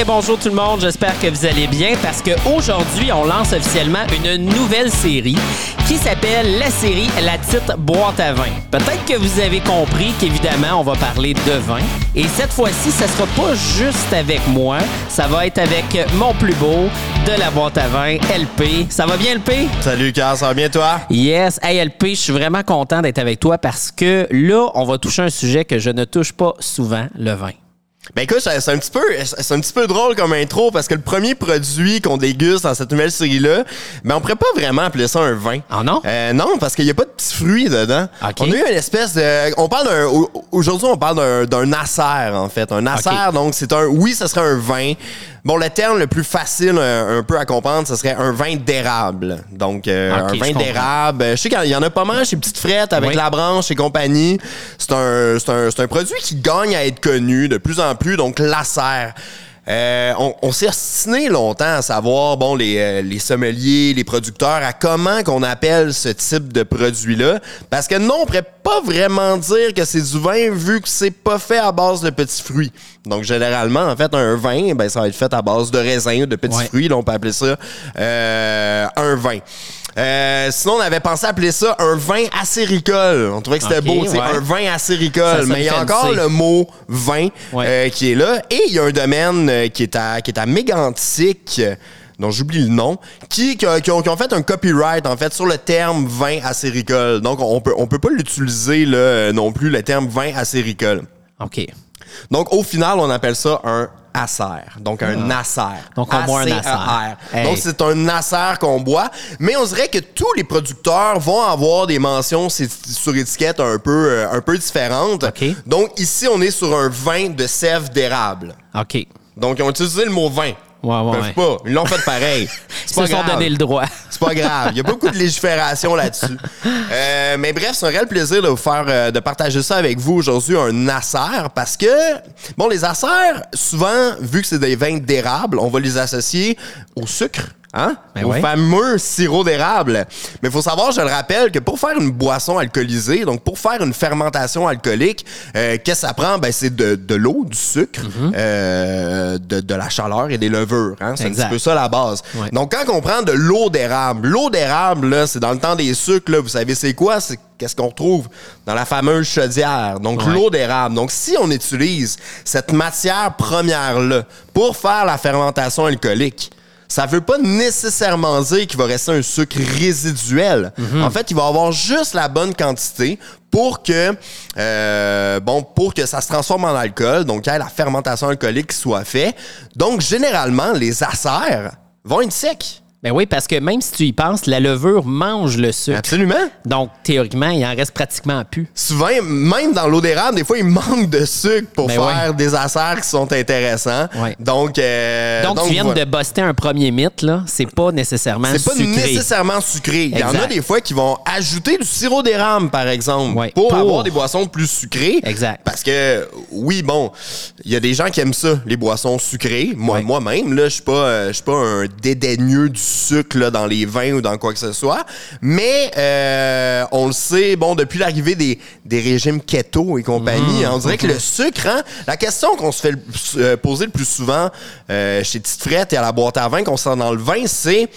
Hey, bonjour tout le monde, j'espère que vous allez bien parce qu'aujourd'hui, on lance officiellement une nouvelle série qui s'appelle la série La Petite Boîte à vin. Peut-être que vous avez compris qu'évidemment, on va parler de vin. Et cette fois-ci, ça sera pas juste avec moi, ça va être avec mon plus beau de la boîte à vin, LP. Ça va bien, LP? Salut, Carl, ça va bien toi? Yes. Hey, LP, je suis vraiment content d'être avec toi parce que là, on va toucher un sujet que je ne touche pas souvent, le vin. Ben écoute, c'est un petit peu, c'est un petit peu drôle comme intro parce que le premier produit qu'on déguste dans cette nouvelle série-là, ben on pourrait pas vraiment appeler ça un vin. Ah non? Euh, non, parce qu'il y a pas de petits fruits dedans. Ok. On a eu une espèce de, on parle d'un, aujourd'hui on parle d'un, d'un acer en fait, un acer. Ok. Donc c'est un, oui, ce serait un vin. Bon, le terme le plus facile un, un peu à comprendre, ce serait un vin d'érable. Donc euh, un vin d'érable. Je sais qu'il y en a pas mal chez Petite Frette avec Oui. la branche et compagnie. C'est un, c'est un, un produit qui gagne à être connu de plus en plus, donc l'acer. Euh, on on s'est ostiné longtemps à savoir, bon, les, euh, les sommeliers, les producteurs, à comment qu'on appelle ce type de produit-là. Parce que non, on pourrait pas vraiment dire que c'est du vin vu que c'est pas fait à base de petits fruits. Donc, généralement, en fait, un vin, ben, ça va être fait à base de raisins, de petits Ouais. fruits. Là, on peut appeler ça euh, un vin. Euh, sinon, on avait pensé appeler ça un vin acéricole. On trouvait que c'était beau, tu sais, ouais. un vin acéricole. Mais il y a encore le mot vin Ouais. euh, qui est là. Et il y a un domaine euh, qui est à, qui est à Mégantic, dont j'oublie le nom, qui, qui, ont, qui ont fait un copyright, en fait, sur le terme vin acéricole. Donc, on peut, on peut pas l'utiliser, là, non plus, le terme vin acéricole. OK. Donc, au final, on appelle ça un acer. Donc, un acer. Ah. Donc, on boit un A-C-E-R. acer. Hey. Donc, c'est un acer qu'on boit. Mais on dirait que tous les producteurs vont avoir des mentions sur étiquette un peu, euh, un peu différentes. Donc, ici, on est sur un vin de sève d'érable. OK. Donc, ils ont utilisé le mot vin. Ouais, ouais, Ils peuvent ouais. pas. Ils l'ont fait pareil. Ils se sont grave. donné le droit. C'est pas grave. Il y a beaucoup de légifération là-dessus. Euh, mais bref, c'est un réel plaisir de vous faire, euh, de partager ça avec vous aujourd'hui, un acer, parce que, bon, les acers, souvent, vu que c'est des vins d'érable, on va les associer au sucre. Hein? Ben au ouais. fameux sirop d'érable. Mais il faut savoir, je le rappelle, que pour faire une boisson alcoolisée, donc pour faire une fermentation alcoolique, euh, qu'est-ce que ça prend? Ben, c'est de, de l'eau, du sucre, euh, de, de la chaleur et des levures. Hein? C'est un petit peu ça la base. Ouais. Donc, quand on prend de l'eau d'érable, l'eau d'érable, là, c'est dans le temps des sucres, là, vous savez c'est quoi? C'est qu'est-ce qu'on retrouve dans la fameuse chaudière. Donc, Ouais. l'eau d'érable. Donc, si on utilise cette matière première-là pour faire la fermentation alcoolique, ça veut pas nécessairement dire qu'il va rester un sucre résiduel. Mhm. En fait, il va avoir juste la bonne quantité pour que euh, bon pour que ça se transforme en alcool, donc qu'il y ait la fermentation alcoolique qui soit faite. Donc généralement les acers vont être secs. Ben oui, parce que même si tu y penses, la levure mange le sucre. Absolument. Donc, théoriquement, il en reste pratiquement plus. Souvent, même dans l'eau d'érable, des fois, il manque de sucre pour Ben faire ouais. des acers qui sont intéressants. Ouais. Donc, euh, Donc, tu viens voilà. de buster un premier mythe, là. C'est pas nécessairement C'est pas sucré. nécessairement sucré. Il y en a des fois qui vont ajouter du sirop d'érable, par exemple, Ouais. pour, Pour. avoir des boissons plus sucrées. Exact. Parce que, oui, bon, il y a des gens qui aiment ça, les boissons sucrées. Moi, moi-même, là, je suis pas, euh, pas un dédaigneux du sucre là, dans les vins ou dans quoi que ce soit. Mais euh, on le sait, bon, depuis l'arrivée des, des régimes keto et compagnie, Mmh. on dirait que le sucre, hein, la question qu'on se fait euh, poser le plus souvent euh, chez Petite Frette et à la boîte à vin, qu'on sent dans le vin, c'est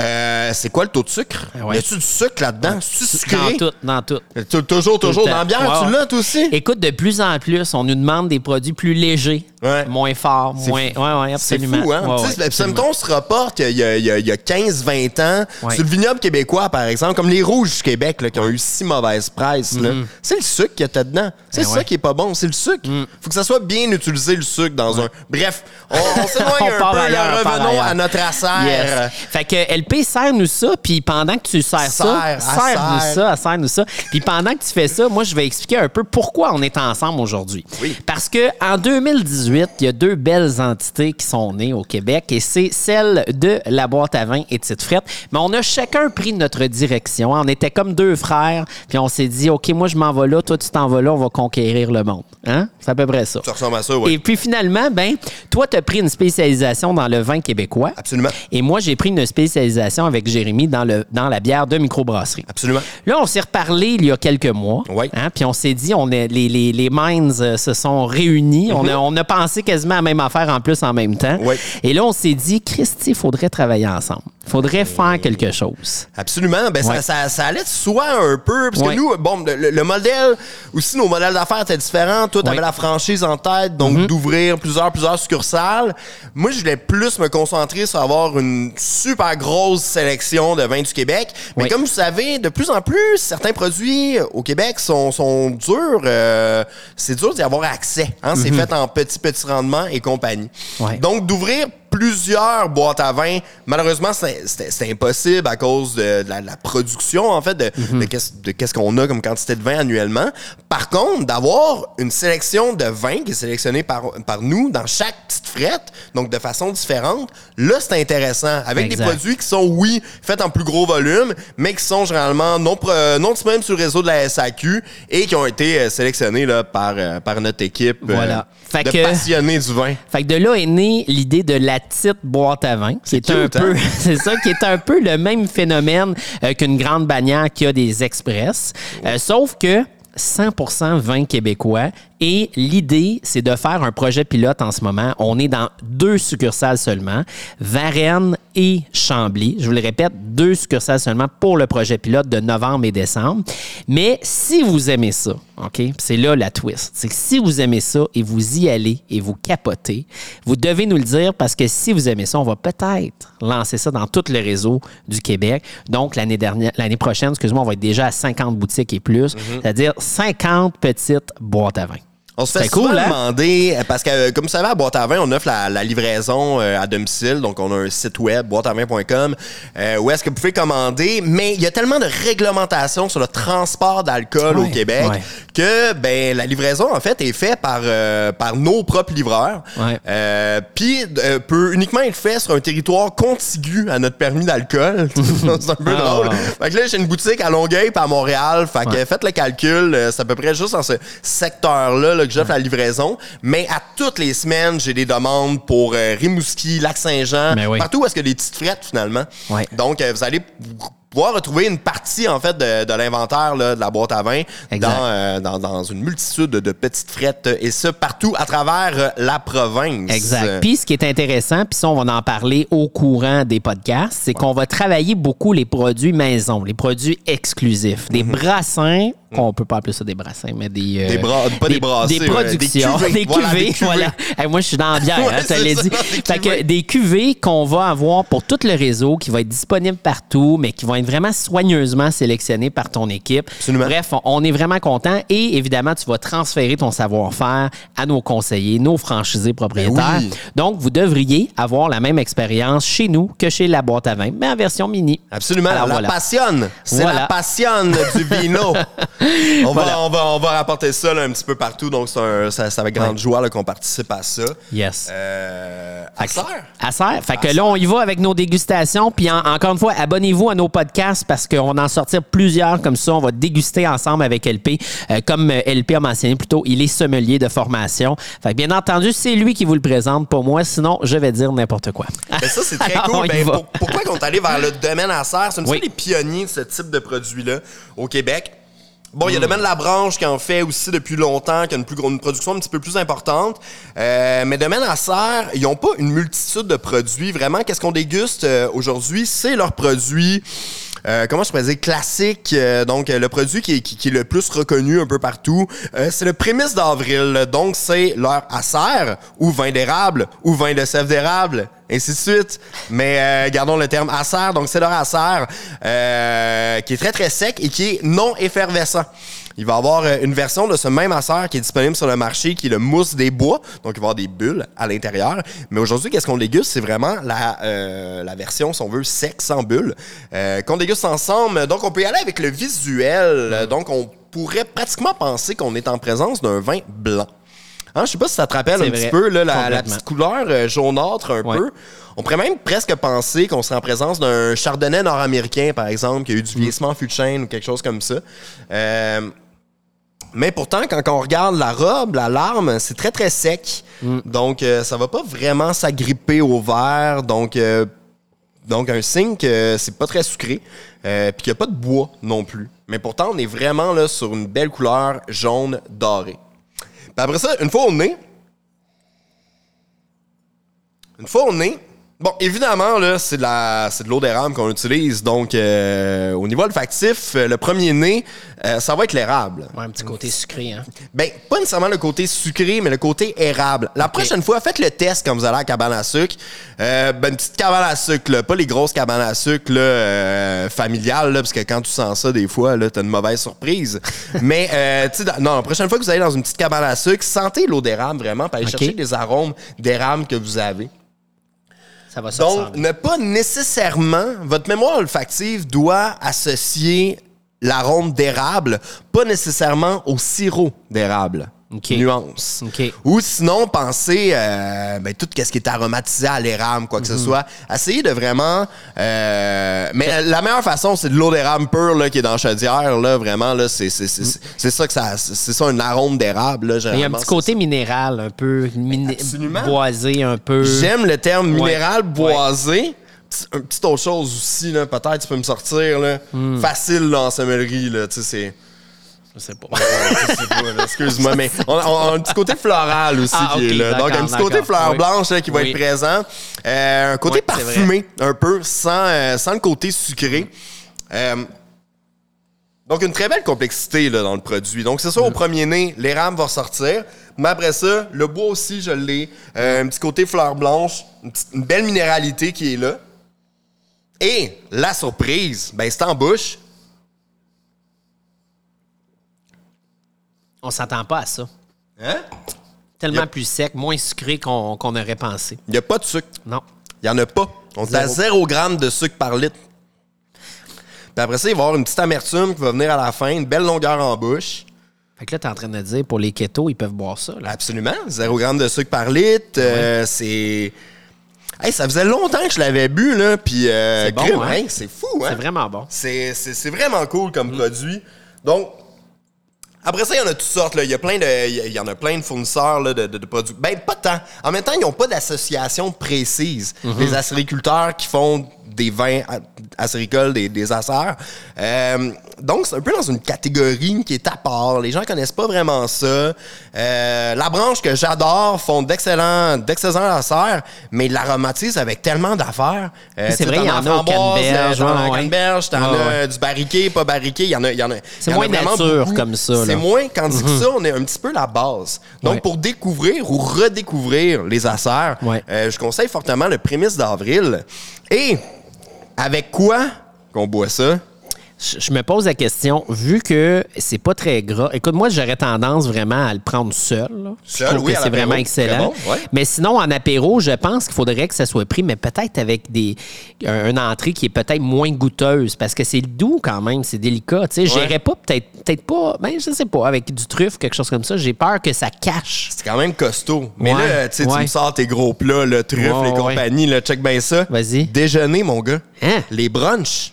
euh, c'est quoi le taux de sucre? Ouais. Y a-tu du sucre là-dedans? Sucré? Dans tout, dans tout. Tou- Toujours, toujours. Tout Dans la bière, Ouais, tu ouais. l'as, toi aussi? Écoute, de plus en plus, on nous demande des produits plus légers, Ouais. moins C'est moins. fou. Ouais, ouais, C'est absolument. fou, hein? Ouais, ouais, mettons, on se rapporte qu'il y a, il y a- il y a 15-20 ans, sur le vignoble québécois, par exemple, comme les Rouges du Québec, là, qui ont eu si mauvaise presse, là, c'est le sucre qu'il y a dedans. C'est. Ben ça qui est pas bon, c'est le sucre. Faut que ça soit bien utilisé, le sucre, dans un... Bref, on, on s'éloigne un peu, ailleurs, revenons à notre acer. Yes. Fait que LP, serre-nous ça, puis pendant que tu sers ça, Serre, serre-nous serre. ça, serre-nous ça. Puis pendant que tu fais ça, moi, je vais expliquer un peu pourquoi on est ensemble aujourd'hui. Oui. Parce que en 2018, il y a deux belles entités qui sont nées au Québec et c'est celle de la boîte à vin et Petite Frette. Mais on a chacun pris notre direction. On était comme deux frères, puis on s'est dit, OK, moi, je m'en vais là, toi, tu t'en vas là, on va conquérir le monde. Hein? C'est à peu près ça. Ça ressemble à ça, oui. Et puis finalement, ben, toi, tu as pris une spécialisation dans le vin québécois. Absolument. Et moi, j'ai pris une spécialisation avec Jérémy dans, le, dans la bière de microbrasserie. Absolument. Là, on s'est reparlé il y a quelques mois. Oui. hein, puis on s'est dit, on est, les, les, les minds euh, se sont réunis. on, a, on a pensé lancé quasiment la même affaire en plus en même temps. Oui. Et là, on s'est dit, Christy, il faudrait travailler ensemble. Il faudrait faire quelque chose. Absolument. Ben, ça, ça, ça allait de soi un peu. Parce que nous, bon, le, le modèle, aussi, nos modèles d'affaires étaient différents. Toi, t'avais Ouais. la franchise en tête, donc Mm-hmm. d'ouvrir plusieurs, plusieurs succursales. Moi, je voulais plus me concentrer sur avoir une super grosse sélection de vins du Québec. Mais comme vous savez, de plus en plus, certains produits au Québec sont, sont durs. euh, c'est dur d'y avoir accès. Hein? C'est fait en petit, petit rendement et compagnie. Ouais. Donc, d'ouvrir plusieurs boîtes à vin, malheureusement, c'est- c'était impossible à cause de, de la, de la production, en fait, de, Mhm. de qu'est-ce qu'on a comme quantité de vin annuellement. Par contre, d'avoir une sélection de vin qui est sélectionnée par, par nous dans chaque petite frette, donc de façon différente, là, c'est intéressant. Avec Exact. des produits qui sont, oui, faits en plus gros volume, mais qui sont généralement non, non disponibles sur le réseau de la SAQ et qui ont été euh, sélectionnés là, par, euh, par notre équipe euh, Voilà. Fait de que- passionnés du vin. Fait que de là est née l'idée de la petite boîte à vin, qui est, un hein? peu, c'est ça, qui est un peu le même phénomène euh, qu'une grande bannière qui a des express, Euh, sauf que 100% vin québécois. Et l'idée, c'est de faire un projet pilote en ce moment. On est dans deux succursales seulement, Varennes et Chambly. Je vous le répète, deux succursales seulement pour le projet pilote de novembre et décembre. Mais si vous aimez ça, OK, c'est là la twist. C'est que si vous aimez ça et vous y allez et vous capotez, vous devez nous le dire parce que si vous aimez ça, on va peut-être lancer ça dans tout le réseau du Québec. Donc, l'année dernière, l'année prochaine, excuse-moi, on va être déjà à 50 boutiques et plus, c'est-à-dire 50 petites boîtes à vin. On se fait souvent cool, hein? demander, euh, parce que euh, comme vous savez, à Boîte à vin, on offre la, la livraison euh, à domicile. Donc, on a un site web, boîteavin.com, euh, où est-ce que vous pouvez commander. Mais il y a tellement de réglementations sur le transport d'alcool au Québec ouais. que ben la livraison, en fait, est faite par, par nos propres livreurs. Puis, peut uniquement être fait sur un territoire contigu à notre permis d'alcool. c'est un peu Ah, drôle. Fait que là, j'ai une boutique à Longueuil puis à Montréal. Fait que Ouais. faites le calcul. C'est à peu près juste dans ce secteur-là là, que j'offre la livraison. Mais à toutes les semaines, j'ai des demandes pour euh, Rimouski, Lac-Saint-Jean, Ben oui. partout où est-ce qu'il y a des petites frettes finalement. Ouais. Donc, euh, vous allez pouvoir retrouver une partie en fait de, de l'inventaire de la boîte à vin dans, euh, dans, dans une multitude de, petites frettes et ça partout à travers euh, la province. Exact. Puis ce qui est intéressant, puis ça, on va en parler au courant des podcasts, c'est qu'on va travailler beaucoup les produits maison, les produits exclusifs, des brassins. On peut pas appeler ça des brassins, mais des. euh, Mhm. Des bras- pas des brassés, Des productions. des cuvées. Des Voilà, cuvées. des cuvées. Voilà. Hey, moi, je suis dans la bière, Ouais, hein, ça, dit. des Fait que cuvées. des cuvées qu'on va avoir pour tout le réseau, qui va être disponible partout, mais qui vont être vraiment soigneusement sélectionnées par ton équipe. Absolument. Bref, on- on est vraiment content et évidemment, tu vas transférer ton savoir-faire à nos conseillers, nos franchisés propriétaires. oui. Donc, vous devriez avoir la même expérience chez nous que chez la boîte à vin, mais en version mini. Absolument, Alors, la voilà. passionne. C'est Voilà. la passionne du vino. on, Voilà. va, on, va, on va rapporter ça là, un petit peu partout, donc c'est ça- avec grande Ouais. joie qu'on participe à ça. Yes. Euh, à Serre. À serre. Fait que là, on y va avec nos dégustations. Puis en- encore une fois, abonnez-vous à nos podcasts parce qu'on va en sortir plusieurs comme ça. On va déguster ensemble avec LP. Euh, comme euh, LP a mentionné plus tôt, il est sommelier de formation. Fait que bien entendu, c'est lui qui vous le présente, pas moi. Sinon, je vais dire n'importe quoi. Ça, c'est très cool. Ben, pour- pourquoi qu'on est allé vers le domaine à serre? C'est une Oui. les pionniers de ce type de produit-là au Québec. Bon, il Mm. y a le domaine La Branche qui en fait aussi depuis longtemps, qui a une, plus, une production un petit peu plus importante. Euh, mais domaine à serre, ils n'ont pas une multitude de produits. Vraiment, qu'est-ce qu'on déguste euh, aujourd'hui? C'est leurs produits. Euh, comment je pourrais dire classique euh, donc euh, le produit qui est, qui- qui est le plus reconnu un peu partout euh, c'est le prémisse d'avril donc c'est leur acer ou vin d'érable ou vin de sève d'érable ainsi de suite. Mais euh, gardons le terme acer. Donc, c'est leur acer euh, qui est très, très sec et qui est non effervescent. Il va y avoir euh, une version de ce même acer qui est disponible sur le marché, qui est le mousse des bois. Donc, il va y avoir des bulles à l'intérieur. Mais aujourd'hui, qu'est-ce qu'on déguste? C'est vraiment la, euh, la version, si on veut, sec, sans bulles, euh, qu'on déguste ensemble. Donc, on peut y aller avec le visuel. Donc, on pourrait pratiquement penser qu'on est en présence d'un vin blanc. Hein, je sais pas si ça te rappelle un petit peu là, la, petite couleur euh, jaunâtre un Ouais. peu. On pourrait même presque penser qu'on serait en présence d'un chardonnay nord-américain, par exemple, qui a eu Mm. du vieillissement fût de chêne ou quelque chose comme ça. Euh, mais pourtant, quand on regarde la robe, la larme, c'est très, très sec. Mm. Donc, euh, ça va pas vraiment s'agripper au verre. Donc, euh, donc un signe que c'est pas très sucré. Euh, Puis qu'il n'y a pas de bois non plus. Mais pourtant, on est vraiment là sur une belle couleur jaune dorée. Puis après ça, une fois au nez, Une fois au nez, bon, évidemment, là, c'est de la, c'est de l'eau d'érable qu'on utilise. Donc, euh, au niveau olfactif, euh, le premier nez, euh, ça va être l'érable. Ouais, un petit côté sucré, hein. Ben, pas nécessairement le côté sucré, mais le côté érable. La prochaine fois, faites le test quand vous allez à la cabane à sucre. Euh, ben, une petite cabane à sucre, là, pas les grosses cabanes à sucre là, familiales, là, parce que quand tu sens ça, des fois, là, t'as une mauvaise surprise. mais, tu sais, non, la prochaine fois que vous allez dans une petite cabane à sucre, sentez l'eau d'érable vraiment, puis allez Ok. chercher les arômes d'érable que vous avez. Ça va Donc, ne pas nécessairement, votre mémoire olfactive doit associer l'arôme d'érable, pas nécessairement au sirop d'érable. Nuance. Ou sinon, pensez euh, ben, tout ce qui est aromatisé à l'érable, quoi que Mhm. ce soit. Essayez de vraiment... euh, mais la meilleure façon, c'est de l'eau d'érable pure là, qui est dans la chaudière. Là, vraiment, là, c'est, c'est ça que ça... C'est ça, un arôme d'érable. Là, Il y a un petit côté minéral, un peu miné- Absolument. boisé, un peu. J'aime le terme Ouais. minéral boisé. Petit- Un petit autre chose aussi, là, peut-être tu peux me sortir. Là. Hmm. Facile là, en sommellerie, là, tu sais, c'est. Je sais pas. Excuse-moi, mais on, a un petit côté floral aussi Ah, qui est là. Donc, un petit côté fleur Oui. blanche là, qui va Oui. être présent. Euh, un côté Oui, parfumé, un peu, sans, euh, sans le côté sucré. Euh, donc, une très belle complexité là, dans le produit. Donc, c'est ça, au Mm. premier nez, l'érable va ressortir. Mais après ça, le bois aussi, je l'ai. Un petit côté fleur blanche, une, petite- une belle minéralité qui est là. Et la surprise, ben, c'est en bouche. On s'attend pas à ça. Hein? Tellement Yep. plus sec, moins sucré qu'on aurait pensé. Il n'y a pas de sucre. Non. Il n'y en a pas. On est à Zéro. 0 g de sucre par litre. Puis après ça, il va y avoir une petite amertume qui va venir à la fin, une belle longueur en bouche. Fait que là, t'es en train de dire, pour les ketos, ils peuvent boire ça. Là. Absolument. 0 g de sucre par litre. euh, c'est. Hey, ça faisait longtemps que je l'avais bu, là. Puis. euh, C'est bon, hein? c'est fou, hein? C'est vraiment bon. C'est, vraiment cool comme produit. Donc, après ça, il y en a toutes sortes. Là. Il, y a plein de, il y en a plein de fournisseurs là, de, de- de produits. Ben, pas tant. En même temps, ils n'ont pas d'association précise. Les acériculteurs qui font des vins acéricoles, des, des acères. Euh, donc, c'est un peu dans une catégorie qui est à part. Les gens connaissent pas vraiment ça. Euh, la branche que j'adore font d'excellents, d'excellents acères, mais ils l'aromatisent avec tellement d'affaires. Euh, C'est vrai, il y en a au canneberge, t'en as t'en as du barriqué, pas barriqué. Il y en a, il y en a. C'est moins nature beaucoup. comme ça. C'est moins, quand dit que ça, on est un petit peu la base. Donc, Ouais. pour découvrir ou redécouvrir les acères, Ouais. je conseille fortement le prémisse d'avril. Et avec quoi? Qu'on boit ça? Je, me pose la question, vu que c'est pas très gras, écoute, moi, j'aurais tendance vraiment à le prendre seul. là. Seul, je trouve oui, que c'est vraiment excellent. Bon, ouais. Mais sinon, en apéro, je pense qu'il faudrait que ça soit pris, mais peut-être avec des un- une entrée qui est peut-être moins goûteuse, parce que c'est doux quand même, c'est délicat. Tu sais, j'irais pas peut-être peut-être pas, ben je sais pas, avec du truffe, quelque chose comme ça. J'ai peur que ça cache. C'est quand même costaud. Mais Ouais, là, tu sais, tu ouais. me sors tes gros plats, le truffe, Ouais, les ouais. compagnies, là, check bien ça. Vas-y. Déjeuner, mon gars. Hein? Les brunchs.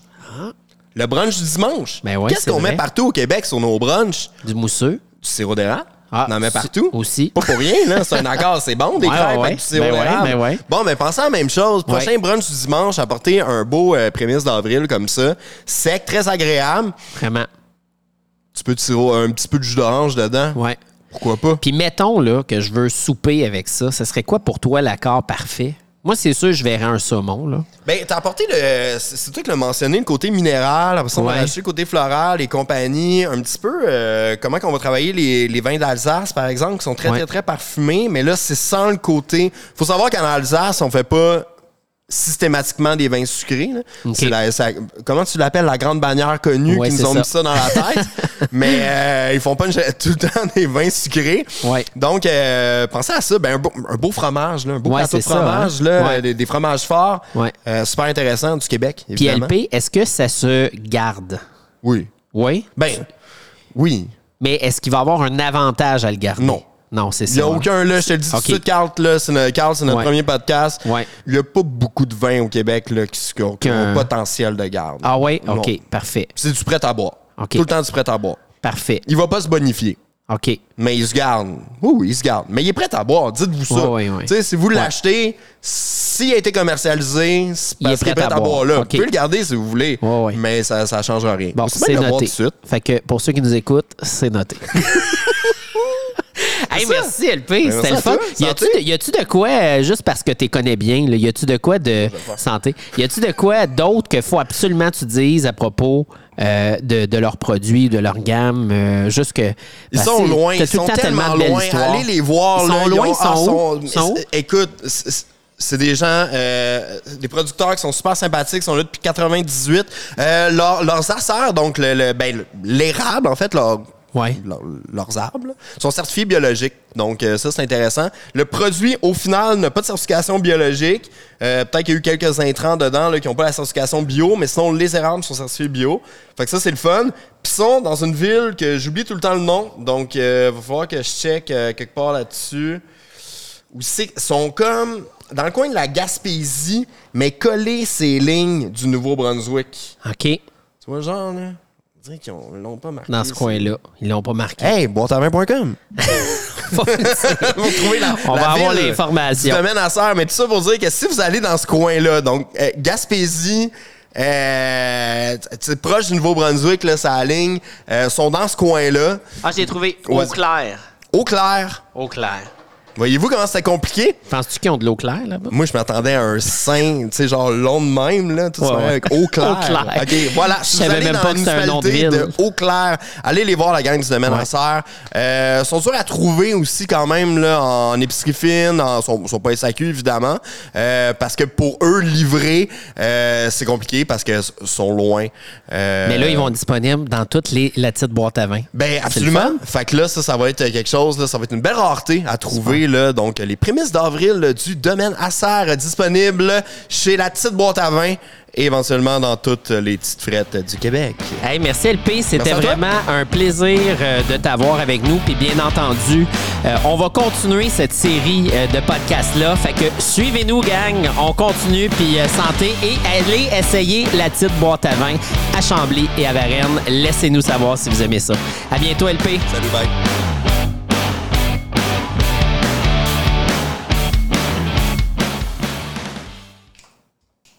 Le brunch du dimanche. Ben ouais, Qu'est-ce qu'on met partout au Québec sur nos brunchs? Du mousseux. Du sirop d'érable. Ah, on en met partout. aussi. Pas pour rien, là. C'est un accord, c'est bon, des Ouais, crêpes ouais, avec du sirop ben ouais, d'érable. ben. Bon, ben pensez à la même chose. Prochain brunch du dimanche, apportez un beau euh, prémisse d'avril comme ça. Sec, très agréable. Vraiment. Un petit peu de sirop, un petit peu de jus d'orange dedans. Ouais. Pourquoi pas? Puis mettons là, que je veux souper avec ça, ce serait quoi pour toi l'accord parfait? Moi, c'est sûr, je verrais un saumon. Là. Ben, t'as apporté le. C'est toi qui l'as mentionné, le côté minéral. Après ça, on a le côté floral et compagnie. Un petit peu euh, comment qu'on va travailler les, les vins d'Alsace, par exemple, qui sont très, Ouais. très, très parfumés. Mais là, c'est sans le côté. Faut savoir qu'en Alsace, on fait pas systématiquement des vins sucrés. là. La- ça- comment tu l'appelles, la grande bannière connue Ouais, qui nous ont ça. mis ça dans la tête? Mais euh, ils font pas une- tout le temps des vins sucrés. Ouais. Donc, euh, pensez à ça. Ben, un, beau, un beau fromage, là, un beau Ouais, plateau de ça, fromage, hein. là, Ouais. des, des fromages forts. Euh, super intéressant du Québec, Puis évidemment. LP, est-ce que ça se garde? Oui. Oui? Ben, oui. Mais est-ce qu'il va avoir un avantage à le garder? Non. Non, c'est Il ça. n'y a aucun, là, je te le dis tout de suite, Carl, là, c'est notre, Carl, c'est notre Ouais. premier podcast. Ouais. Il n'y a pas beaucoup de vins au Québec là, qui, qui ont, un potentiel de garde. Ah ouais? Non. OK, parfait. C'est du prêt à boire. Tout le temps du prêt à boire. Parfait. Il va pas se bonifier. OK. Mais il se garde. Oui, oui, il se garde. Mais il est prêt à boire. Dites-vous ça. Ouais, ouais, ouais. Tu sais, si vous l'achetez, s'il a été commercialisé, c'est Il est parce qu'il est prêt à à boire boire. là. Vous pouvez le garder si vous voulez. Ouais, ouais. Mais ça ne changera rien. Bon, C'est noté. tout de suite. Fait que pour ceux qui nous écoutent, c'est noté. hey, merci LP, merci c'était le fun. Y a-tu de, de quoi, euh, juste parce que tu connais bien, là, y a-tu de quoi de santé? Y a-tu de quoi d'autre qu'il faut absolument que tu dises à propos euh, de, de leurs produits, de leur gamme? euh, juste que. Ils sont loin, ils le sont tellement loin. Allez les voir. Ils là, sont loin, ils sont ah, où? Écoute, c'est- des gens, euh, des producteurs qui sont super sympathiques, sont là depuis 98. Euh, leur- leurs acères, donc le, le- ben, le- l'érable, en fait, leur- Ouais. leur- leurs arbres, là, sont certifiés biologiques. Donc, euh, ça, c'est intéressant. Le produit, au final, n'a pas de certification biologique. Euh, Peut-être qu'il y a eu quelques intrants dedans là, qui n'ont pas la certification bio, mais sinon, les érables sont certifiés bio. Fait que ça, c'est le fun. Puis ils sont dans une ville que j'oublie tout le temps le nom. Donc, il va falloir que je check euh, quelque part là-dessus. Où sont comme dans le coin de la Gaspésie, mais collés ces lignes du Nouveau-Brunswick. OK. Tu vois, genre, là? On dirait qu'ils ils l'ont pas marqué. Dans ce coin-là. Ils l'ont pas marqué. Hey. Faut trouver la, On la va avoir l'information. Du domaine à serre. Mais tout ça pour dire que si vous allez dans ce coin-là, donc euh, Gaspésie, euh, c'est proche du Nouveau-Brunswick, là, ça ligne, euh, sont dans ce coin-là. Ah, j'ai trouvé Ouais. eau claire. Au clair. Eau claire. Voyez-vous comment c'était compliqué? Penses-tu qu'ils ont de l'eau claire là-bas? Moi, je m'attendais à un sein, tu sais, genre long de même, là, tout Ouais, ça ouais. avec eau claire. Eau claire. OK, voilà. Je savais même pas que c'était un nom de ville. de Eau Claire, allez les voir, la gang du domaine Ouais. en serre. Euh, sont durs à trouver aussi quand même là, en épicerie fine, en, sont, sont pas SAQ évidemment, euh, parce que pour eux livrer, euh, c'est compliqué parce qu'ils sont loin. Euh, Mais là, ils vont être disponibles dans toutes les la petite boîte à vin. ben C'est absolument. Fait que là, ça, ça va être quelque chose, là, ça va être une belle rareté à trouver. Là, donc, les prémices d'avril du domaine Acer euh, disponibles chez la petite boîte à vin et éventuellement dans toutes les petites frettes du Québec. Hey, merci LP, c'était vraiment un plaisir euh, de t'avoir avec nous. Puis bien entendu, euh, on va continuer cette série euh, de podcasts-là. Fait que suivez-nous, gang. On continue, puis euh, santé. Et allez essayer la petite boîte à vin à Chambly et à Varennes. Laissez-nous savoir si vous aimez ça. À bientôt, LP. Salut, bye.